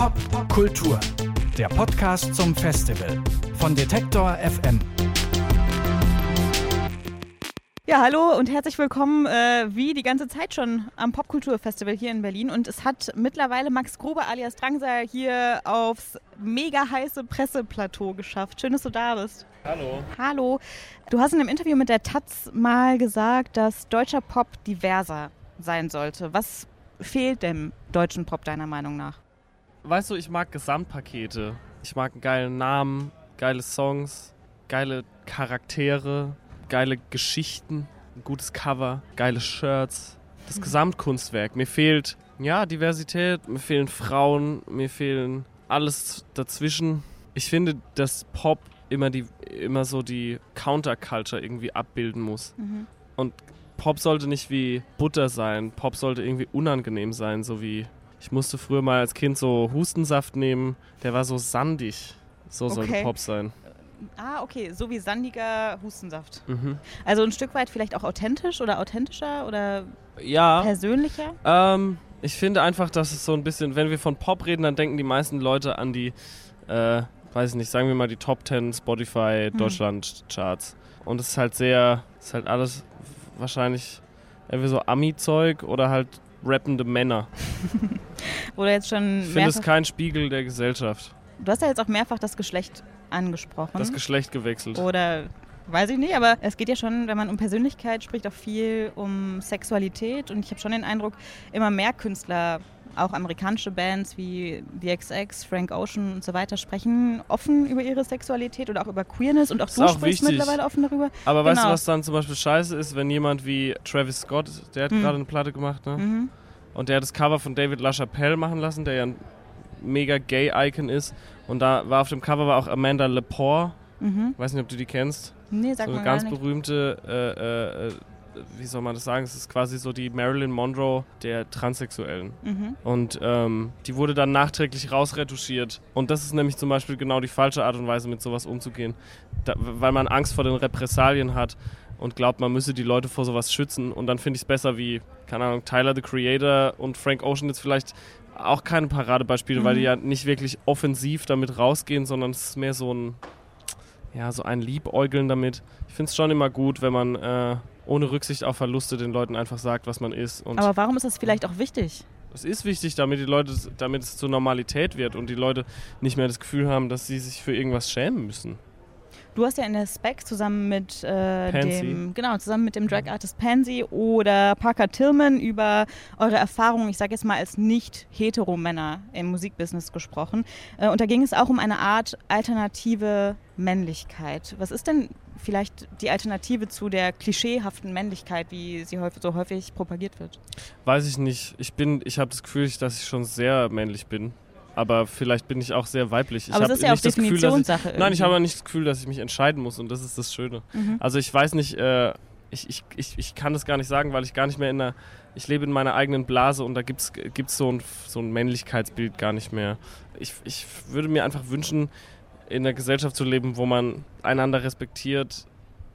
Popkultur, der Podcast zum Festival von Detektor FM. Ja, hallo und herzlich willkommen, äh, wie die ganze Zeit schon am Popkulturfestival hier in Berlin. Und es hat mittlerweile Max Gruber alias Drangsal hier aufs mega heiße Presseplateau geschafft. Schön, dass du da bist. Hallo. Hallo. Du hast in einem Interview mit der Taz mal gesagt, dass deutscher Pop diverser sein sollte. Was fehlt dem deutschen Pop deiner Meinung nach? Weißt du, ich mag Gesamtpakete. Ich mag einen geilen Namen, geile Songs, geile Charaktere, geile Geschichten, ein gutes Cover, geile Shirts. Das Mhm. Gesamtkunstwerk. Mir fehlt, ja, Diversität, mir fehlen Frauen, mir fehlen alles dazwischen. Ich finde, dass Pop immer, die, immer so die Counterculture irgendwie abbilden muss. Mhm. Und Pop sollte nicht wie Butter sein. Pop sollte irgendwie unangenehm sein, so wie ich musste früher mal als Kind so Hustensaft nehmen, der war so sandig. So sollte Okay. Pop sein. Ah, okay, so wie sandiger Hustensaft. Mhm. Also ein Stück weit vielleicht auch authentisch oder authentischer oder Ja, persönlicher? ähm, ich finde einfach, dass es so ein bisschen, wenn wir von Pop reden, dann denken die meisten Leute an die, äh, weiß ich nicht, sagen wir mal die Top 10 Spotify Hm. Deutschland Charts. Und es ist halt sehr, es ist halt alles wahrscheinlich entweder so Ami-Zeug oder halt rappende Männer. Oder jetzt schon Ich finde es kein Spiegel der Gesellschaft. Du hast ja jetzt auch mehrfach das Geschlecht angesprochen. Das Geschlecht gewechselt. Oder weiß ich nicht, aber es geht ja schon, wenn man um Persönlichkeit spricht, auch viel um Sexualität. Und ich habe schon den Eindruck, immer mehr Künstler, auch amerikanische Bands wie The XX, Frank Ocean und so weiter, sprechen offen über ihre Sexualität oder auch über Queerness. Und auch Ist du auch sprichst wichtig. mittlerweile offen darüber. Aber weißt du, Genau. was dann zum Beispiel scheiße ist, wenn jemand wie Travis Scott, der hat Hm. gerade eine Platte gemacht, ne? Mhm. Und der hat das Cover von David LaChapelle machen lassen, der ja ein mega Gay-Icon ist. Und da war auf dem Cover war auch Amanda Lepore. Mhm. Weiß nicht, ob du die kennst. Nee, sag so eine ganz berühmte, äh, äh, äh, wie soll man das sagen? Es ist quasi so die Marilyn Monroe der Transsexuellen. Mhm. Und ähm, die wurde dann nachträglich rausretuschiert. Und das ist nämlich zum Beispiel genau die falsche Art und Weise, mit sowas umzugehen. Da, weil man Angst vor den Repressalien hat und glaubt, man müsse die Leute vor sowas schützen. Und dann finde ich es besser wie, keine Ahnung, Tyler the Creator und Frank Ocean jetzt vielleicht auch keine Paradebeispiele, weil die Mhm. ja nicht wirklich offensiv damit rausgehen, sondern es ist mehr so ein, ja, so ein Liebäugeln damit. Ich finde es schon immer gut, wenn man äh, ohne Rücksicht auf Verluste den Leuten einfach sagt, was man ist. Aber warum ist das vielleicht auch wichtig? es ist wichtig, damit die Leute, damit es zur Normalität wird und die Leute nicht mehr das Gefühl haben, dass sie sich für irgendwas schämen müssen. Du hast ja in der Spec zusammen mit äh, dem genau zusammen mit dem Drag Artist Pansy oder Parker Tillman über eure Erfahrungen, ich sage jetzt mal als nicht hetero Männer im Musikbusiness gesprochen. Äh, und da ging es auch um eine Art alternative Männlichkeit. Was ist denn vielleicht die Alternative zu der klischeehaften Männlichkeit, wie sie häufig, so häufig propagiert wird? Weiß ich nicht. Ich bin, ich habe das Gefühl, dass ich schon sehr männlich bin. Aber vielleicht bin ich auch sehr weiblich. Ich Aber es hab ist ja auch das Gefühl, ich, Definitionssache. Nein, ich habe nicht das Gefühl, dass ich mich entscheiden muss und das ist das Schöne. Mhm. Also ich weiß nicht, äh, ich, ich, ich, ich kann das gar nicht sagen, weil ich gar nicht mehr in einer, ich lebe in meiner eigenen Blase und da gibt es so ein, so ein Männlichkeitsbild gar nicht mehr. Ich, ich würde mir einfach wünschen, in einer Gesellschaft zu leben, wo man einander respektiert,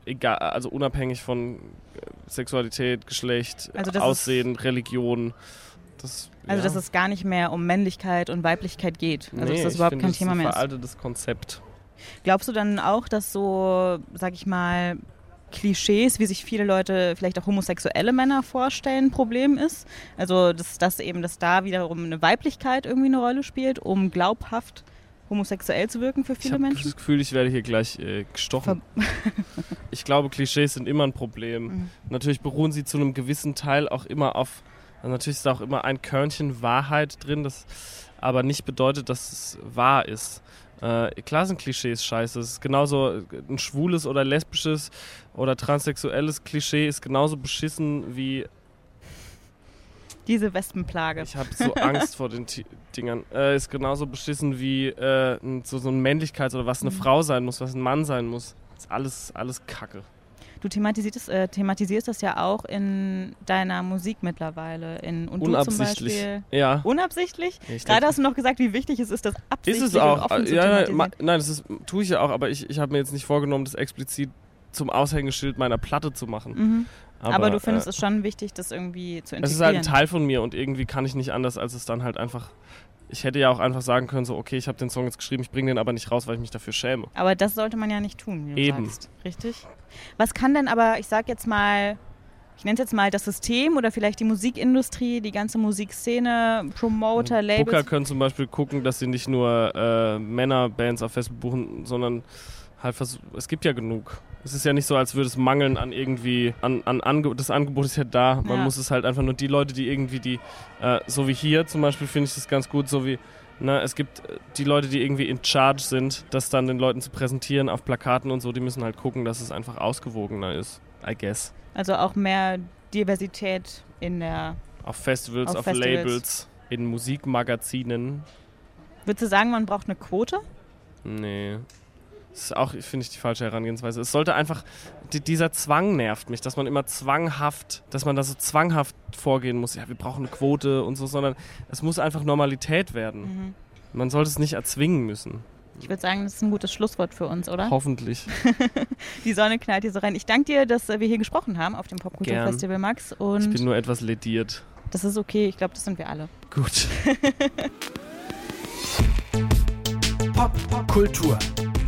egal, also unabhängig von äh, Sexualität, Geschlecht, Also das Aussehen, Religion. Das, Also ja. dass es gar nicht mehr um Männlichkeit und Weiblichkeit geht. Also nee, dass das ich überhaupt finde, kein das Thema ist mehr ist. veraltetes Konzept. Glaubst du dann auch, dass so, sag ich mal, Klischees, wie sich viele Leute, vielleicht auch homosexuelle Männer vorstellen, ein Problem ist? Also, dass das eben, dass da wiederum eine Weiblichkeit irgendwie eine Rolle spielt, um glaubhaft homosexuell zu wirken für Ich viele habe Menschen? das Gefühl, ich werde hier gleich äh, gestochen. ich glaube, Klischees sind immer ein Problem. Mhm. Natürlich beruhen sie zu einem gewissen Teil auch immer auf, also natürlich ist da auch immer ein Körnchen Wahrheit drin, das aber nicht bedeutet, dass es wahr ist. Äh, klar sind Klischees scheiße. Es ist genauso äh, ein schwules oder lesbisches oder transsexuelles Klischee ist genauso beschissen wie Diese Wespenplage. ich habe so Angst vor den Ti- Dingern. Äh, ist genauso beschissen wie äh, so, so ein Männlichkeits- oder was eine Mhm. Frau sein muss, was ein Mann sein muss. Ist alles, alles Kacke. Du thematisierst, äh, thematisierst das ja auch in deiner Musik mittlerweile. In, und du zum Unabsichtlich. Beispiel. Ja. Unabsichtlich? Ich Gerade hast du noch gesagt, wie wichtig es ist, das ist absichtlich es auch. offen zu ja, nein, das ist, tue ich ja auch, aber ich, ich habe mir jetzt nicht vorgenommen, das explizit zum Aushängeschild meiner Platte zu machen. Mhm. Aber, du findest äh, es schon wichtig, das irgendwie zu integrieren. Es ist halt ein Teil von mir und irgendwie kann ich nicht anders, als es dann halt einfach ich hätte ja auch einfach sagen können, so, okay, ich habe den Song jetzt geschrieben, ich bringe den aber nicht raus, weil ich mich dafür schäme. Aber das sollte man ja nicht tun, wie du Eben. sagst. Richtig? Was kann denn aber, ich sag jetzt mal, ich nenne es jetzt mal das System oder vielleicht die Musikindustrie, die ganze Musikszene, Promoter, Labels. Booker können zum Beispiel gucken, dass sie nicht nur äh, Männerbands auf Facebook buchen, sondern halt es gibt ja genug. Es ist ja nicht so, als würde es mangeln an irgendwie, an, an Ange das Angebot ist ja da. Man Ja. muss es halt einfach nur die Leute, die irgendwie die, äh, so wie hier zum Beispiel finde ich das ganz gut, so wie, ne, es gibt äh, die Leute, die irgendwie in charge sind, das dann den Leuten zu präsentieren auf Plakaten und so, die müssen halt gucken, dass es einfach ausgewogener ist, I guess. Also auch mehr Diversität in der. Auf Festivals, Auf auf, Festivals. Labels, in Musikmagazinen. Würdest du sagen, man braucht eine Quote? Nee. Das ist auch, finde ich, die falsche Herangehensweise. Es sollte einfach, die, dieser Zwang nervt mich, dass man immer zwanghaft, dass man da so zwanghaft vorgehen muss. Ja, wir brauchen eine Quote und so, sondern es muss einfach Normalität werden. Mhm. Man sollte es nicht erzwingen müssen. Ich würde sagen, das ist ein gutes Schlusswort für uns, oder? Hoffentlich. Die Sonne knallt hier so rein. Ich danke dir, dass äh, wir hier gesprochen haben auf dem. Popkulturfestival, Max. Ich Und bin nur etwas lediert. das ist okay. Ich glaube, das sind wir alle. Gut. Pop Kultur.